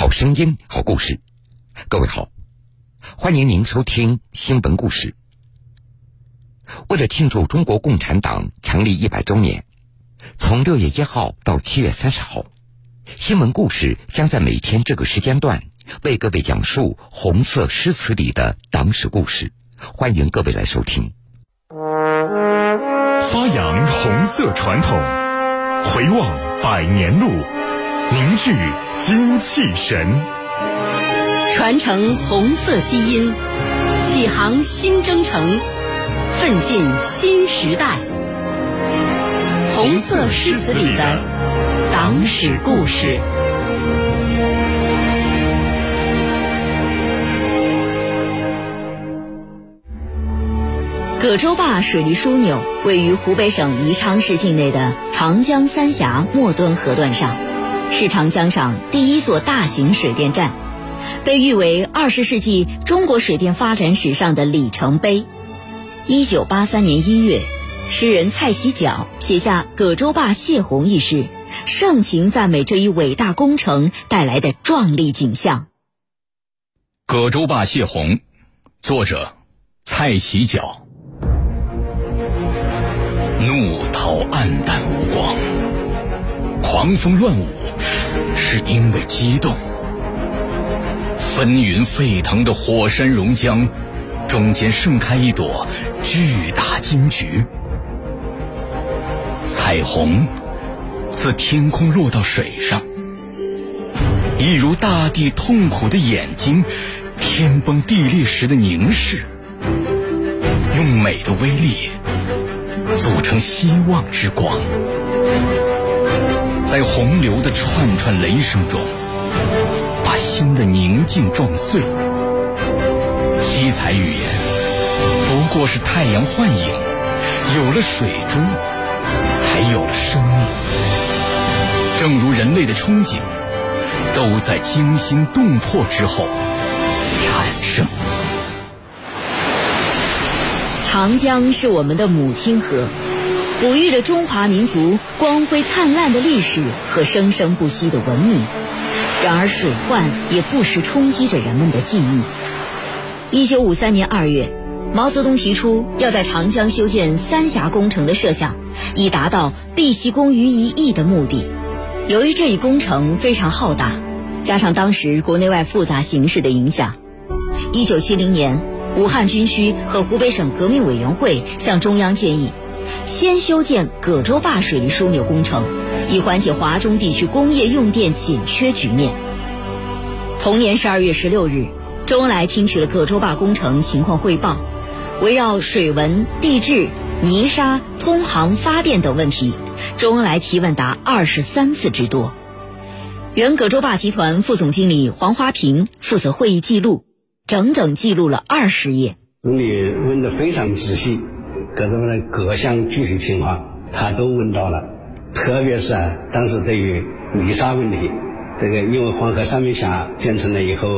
好声音，好故事。各位好，欢迎您收听新闻故事。为了庆祝中国共产党成立一百周年，从六月一号到七月三十号，新闻故事将在每天这个时间段为各位讲述红色诗词里的党史故事。欢迎各位来收听。发扬红色传统，回望百年路，凝聚精气神，传承红色基因，启航新征程，奋进新时代。红色诗词里的党史故事。葛洲坝水利枢纽位于湖北省宜昌市境内的长江三峡末端河段上，是长江上第一座大型水电站，被誉为二十世纪中国水电发展史上的里程碑。一九八三年一月，诗人蔡其皎写下《葛洲坝泄洪》一诗，盛情赞美这一伟大工程带来的壮丽景象。《葛洲坝泄洪》，作者蔡其皎。怒涛黯淡无光，狂风乱舞，是因为激动。纷云沸腾的火山熔浆，中间盛开一朵巨大金菊。彩虹自天空落到水上，一如大地痛苦的眼睛，天崩地裂时的凝视，用美的威力。组成希望之光，在洪流的串串雷声中，把心的宁静撞碎。七彩语言不过是太阳幻影，有了水珠，才有了生命。正如人类的憧憬，都在惊心动魄之后产生。长江是我们的母亲河，哺育着中华民族光辉灿烂的历史和生生不息的文明。然而，水患也不时冲击着人们的记忆。一九五三年二月，毛泽东提出要在长江修建三峡工程的设想，以达到毕其功于一役的目的。由于这一工程非常浩大，加上当时国内外复杂形势的影响，一九七零年。武汉军区和湖北省革命委员会向中央建议，先修建葛洲坝水利枢纽工程，以缓解华中地区工业用电紧缺局面。同年十二月十六日，周恩来听取了葛洲坝工程情况汇报，围绕水文、地质、泥沙、通航、发电等问题，周恩来提问达二十三次之多。原葛洲坝集团副总经理黄华平负责会议记录。整整记录了二十页。总理问的非常仔细，各种的各项具体情况他都问到了，特别是啊，当时对于泥沙问题，这个因为黄河三面峡建成了以后，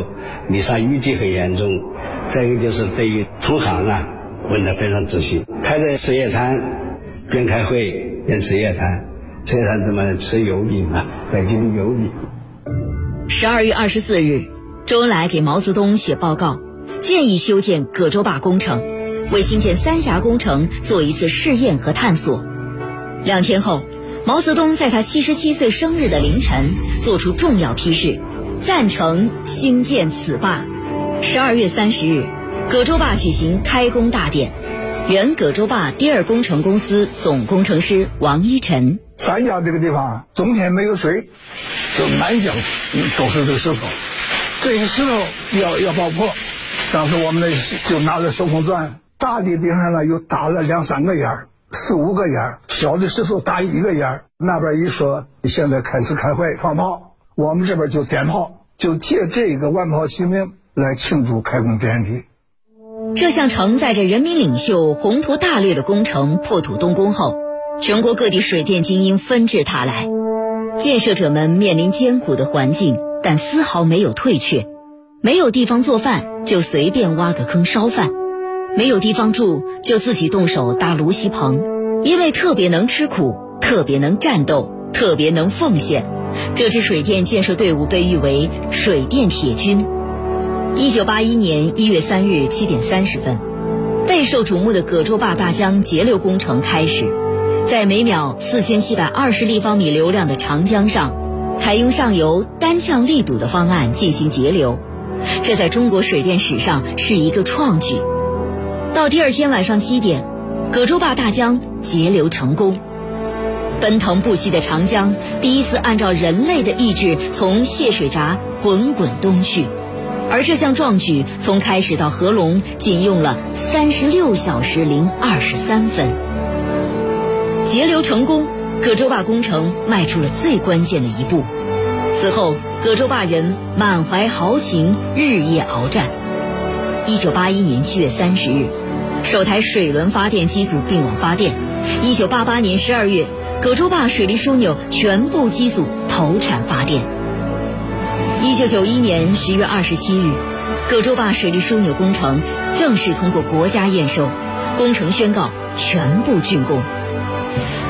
泥沙淤积很严重。再一个就是对于通航啊，问的非常仔细。开着吃夜餐，边开会边吃夜餐，吃夜餐怎么吃油饼啊？北京油饼。十二月二十四日。周恩来给毛泽东写报告，建议修建葛洲坝工程，为新建三峡工程做一次试验和探索。两天后，毛泽东在他七十七岁生日的凌晨做出重要批示，赞成兴建此坝。十二月三十日，葛洲坝举行开工大典，原葛洲坝第二工程公司总工程师王一晨：三峡这个地方冬天没有水，就满江都是这个石头。这些石头要要爆破，当时我们呢就拿着手工钻，大的地方呢又打了两三个眼四五个眼小的石头打一个眼那边一说现在开始开会放炮，我们这边就点炮，就借这个万炮齐鸣来庆祝开工典礼。这项承载着人民领袖宏图大略的工程破土动工后，全国各地水电精英纷至沓来，建设者们面临艰苦的环境。但丝毫没有退却，没有地方做饭就随便挖个坑烧饭，没有地方住就自己动手搭芦席棚，因为特别能吃苦，特别能战斗，特别能奉献，这支水电建设队伍被誉为“水电铁军”。一九八一年一月三日七点三十分，备受瞩目的葛洲坝大江截流工程开始，在每秒四千七百二十立方米流量的长江上，采用上游单呛立堵的方案进行截流，这在中国水电史上是一个创举。到第二天晚上七点，葛洲坝大江截流成功，奔腾不息的长江第一次按照人类的意志从泄水闸滚滚东去。而这项壮举从开始到合龙，仅用了三十六小时零二十三分。截流成功，葛洲坝工程迈出了最关键的一步。此后，葛洲坝人满怀豪情，日夜鏖战。一九八一年七月三十日，首台水轮发电机组并网发电。一九八八年十二月，葛洲坝水利枢纽全部机组投产发电。一九九一年十月二十七日，葛洲坝水利枢纽工程正式通过国家验收，工程宣告全部竣工。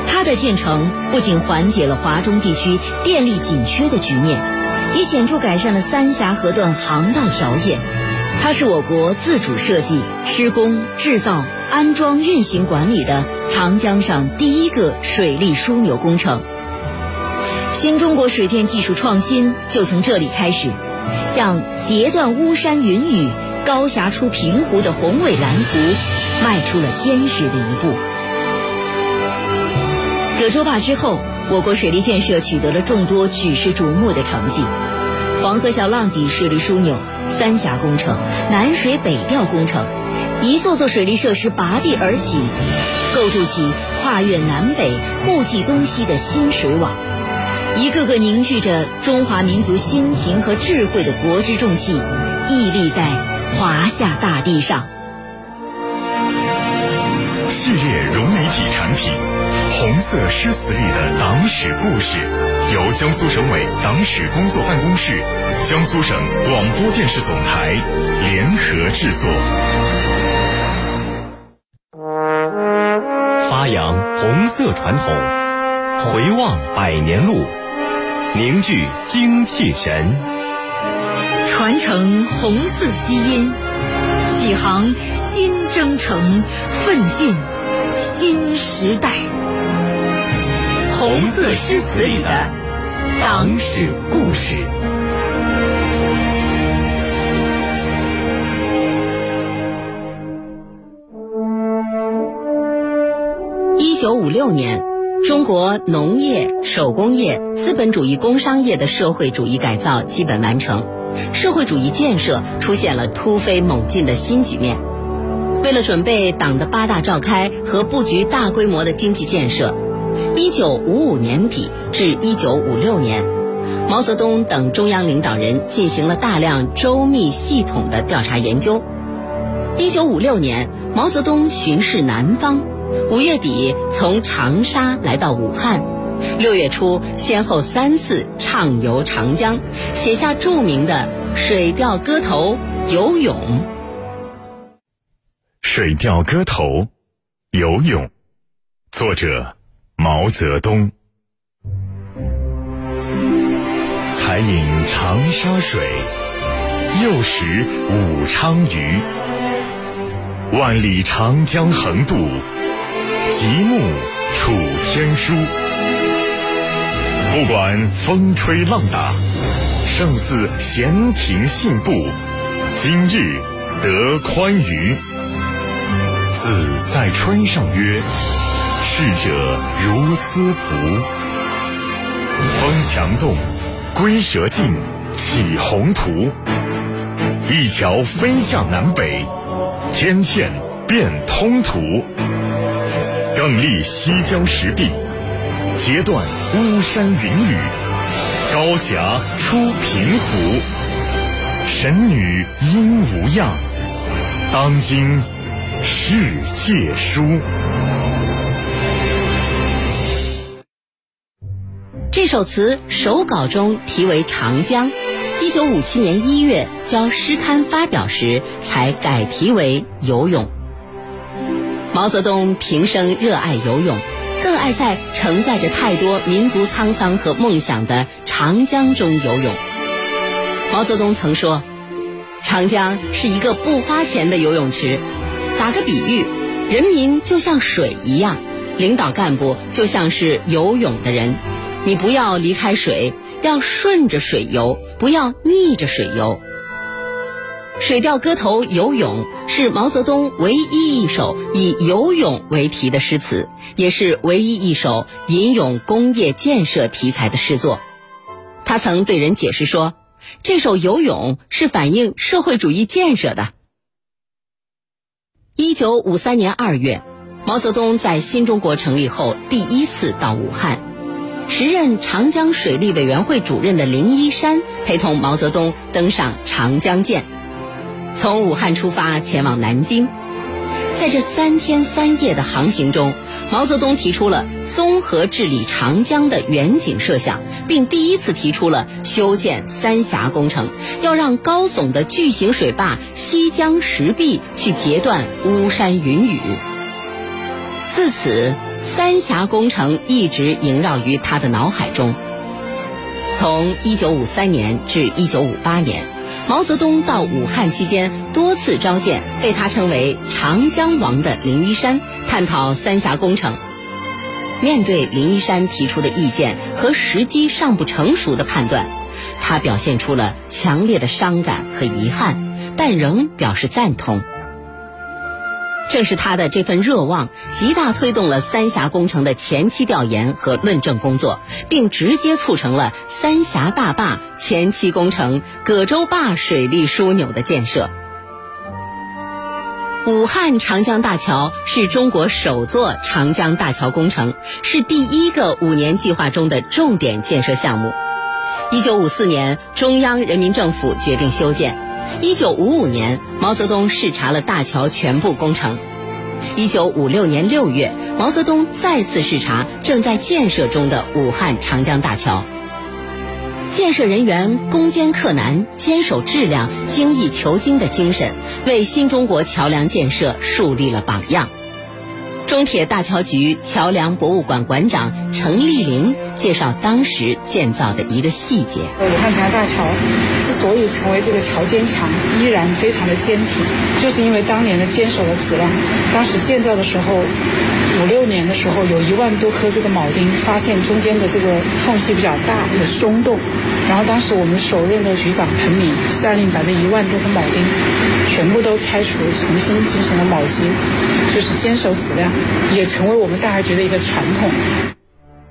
它的建成不仅缓解了华中地区电力紧缺的局面，也显著改善了三峡河段航道条件。它是我国自主设计、施工、制造、安装、运行管理的长江上第一个水利枢纽工程。新中国水电技术创新就从这里开始，向截断巫山云雨、高峡出平湖的宏伟蓝图迈出了坚实的一步。葛洲坝之后，我国水利建设取得了众多举世瞩目的成绩：黄河小浪底水利枢纽、三峡工程、南水北调工程，一座座水利设施拔地而起，构筑起跨越南北、互济东西的新水网。一个个凝聚着中华民族辛勤和智慧的国之重器，屹立在华夏大地上。系列融媒体产品《红色诗词里的党史故事》，由江苏省委党史工作办公室、江苏省广播电视总台联合制作，发扬红色传统，回望百年路。凝聚精气神，传承红色基因，启航新征程，奋进新时代。红色诗词里的党史故事。一九五六年。中国农业、手工业、资本主义工商业的社会主义改造基本完成，社会主义建设出现了突飞猛进的新局面。为了准备党的八大召开和布局大规模的经济建设，一九五五年底至一九五六年，毛泽东等中央领导人进行了大量周密系统的调查研究。一九五六年，毛泽东巡视南方。五月底从长沙来到武汉，六月初先后三次畅游长江，写下著名的《水调歌头·游泳》。《水调歌头·游泳》，作者毛泽东。才饮长沙水，又食武昌鱼。万里长江横渡。极目楚天舒，不管风吹浪打，胜似闲庭信步。今日得宽娱，子在川上曰：“逝者如斯夫。”风墙动，龟蛇进，起宏图。一桥飞架南北，天堑变通途。更立西江石壁，截断巫山云雨，高峡出平湖。神女应无恙，当今世界殊。首词手稿中题为《长江》，一九五七年一月交诗刊发表时才改题为《游泳》。毛泽东平生热爱游泳，更爱在承载着太多民族沧桑和梦想的长江中游泳。毛泽东曾说：“长江是一个不花钱的游泳池。”打个比喻，人民就像水一样，领导干部就像是游泳的人。你不要离开水，要顺着水游，不要逆着水游。《水调歌头·游泳》是毛泽东唯一一首以游泳为题的诗词，也是唯一一首吟咏工业建设题材的诗作。他曾对人解释说，这首《游泳》是反映社会主义建设的。一九五三年二月，毛泽东在新中国成立后第一次到武汉，时任长江水利委员会主任的林一山陪同毛泽东登上长江舰。从武汉出发前往南京，在这三天三夜的航行中，毛泽东提出了综合治理长江的远景设想，并第一次提出了修建三峡工程，要让高耸的巨型水坝西江石壁去截断巫山云雨。自此，三峡工程一直萦绕于他的脑海中。从1953年至1958年。毛泽东到武汉期间，多次召见被他称为“长江王”的林一山，探讨三峡工程。面对林一山提出的意见和时机尚不成熟的判断，他表现出了强烈的伤感和遗憾，但仍表示赞同。正是他的这份热望，极大推动了三峡工程的前期调研和论证工作，并直接促成了三峡大坝前期工程葛洲坝水利枢纽的建设。武汉长江大桥是中国首座长江大桥工程，是第一个五年计划中的重点建设项目。一九五四年，中央人民政府决定修建。一九五五年，毛泽东视察了大桥全部工程。一九五六年六月，毛泽东再次视察正在建设中的武汉长江大桥。建设人员攻坚克难、坚守质量、精益求精的精神，为新中国桥梁建设树立了榜样。中铁大桥局桥梁博物馆馆长程丽玲介绍当时建造的一个细节：武汉长江大桥之所以成为这个桥坚强，依然非常的坚挺，就是因为当年的坚守的质量。当时建造的时候，五六年的时候，有一万多颗这个铆钉，发现中间的这个缝隙比较大，有松动。然后当时我们首任的局长彭敏下令把这一万多个铆钉全部都拆除，重新进行了铆接，就是坚守质量。也成为我们大海局的一个传统。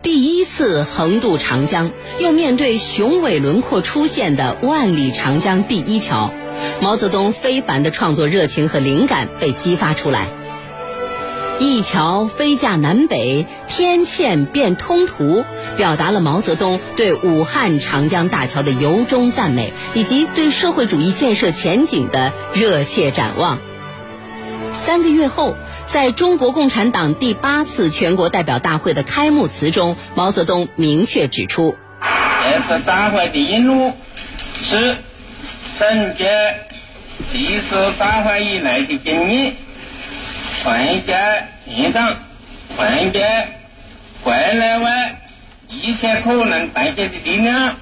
第一次横渡长江，又面对雄伟轮廓出现的万里长江第一桥，毛泽东非凡的创作热情和灵感被激发出来。一桥飞架南北，天堑变通途，表达了毛泽东对武汉长江大桥的由衷赞美，以及对社会主义建设前景的热切展望。三个月后。在中国共产党第八次全国代表大会的开幕词中，毛泽东明确指出：“这次大会的引路是总结七次大会以来的经验，团结建党，团结国内外一切可能团结的力量，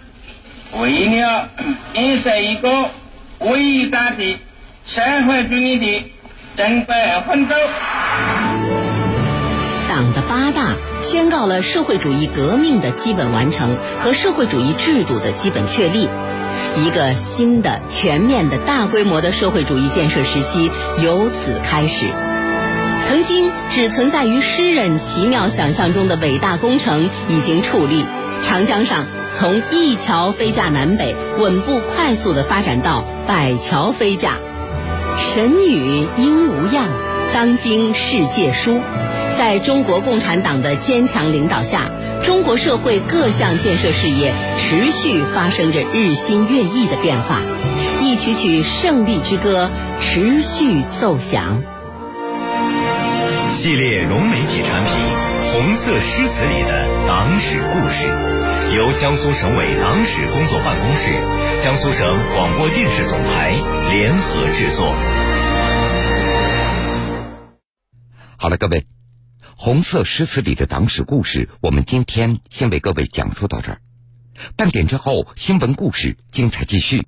为了建设一个伟大的社会主义的。”正在奋斗。党的八大宣告了社会主义革命的基本完成和社会主义制度的基本确立，一个新的、全面的大规模的社会主义建设时期由此开始。曾经只存在于诗人奇妙想象中的伟大工程已经矗立，长江上从一桥飞架南北，稳步快速的发展到百桥飞架。神女应无恙，当今世界书。在中国共产党的坚强领导下，中国社会各项建设事业持续发生着日新月异的变化，一曲曲胜利之歌持续奏响。系列融媒体产品《红色诗词里的党史故事》，由江苏省委党史工作办公室、江苏省广播电视总台联合制作。好了，各位。红色诗词里的党史故事，我们今天先为各位讲述到这儿。半点之后，新闻故事精彩继续。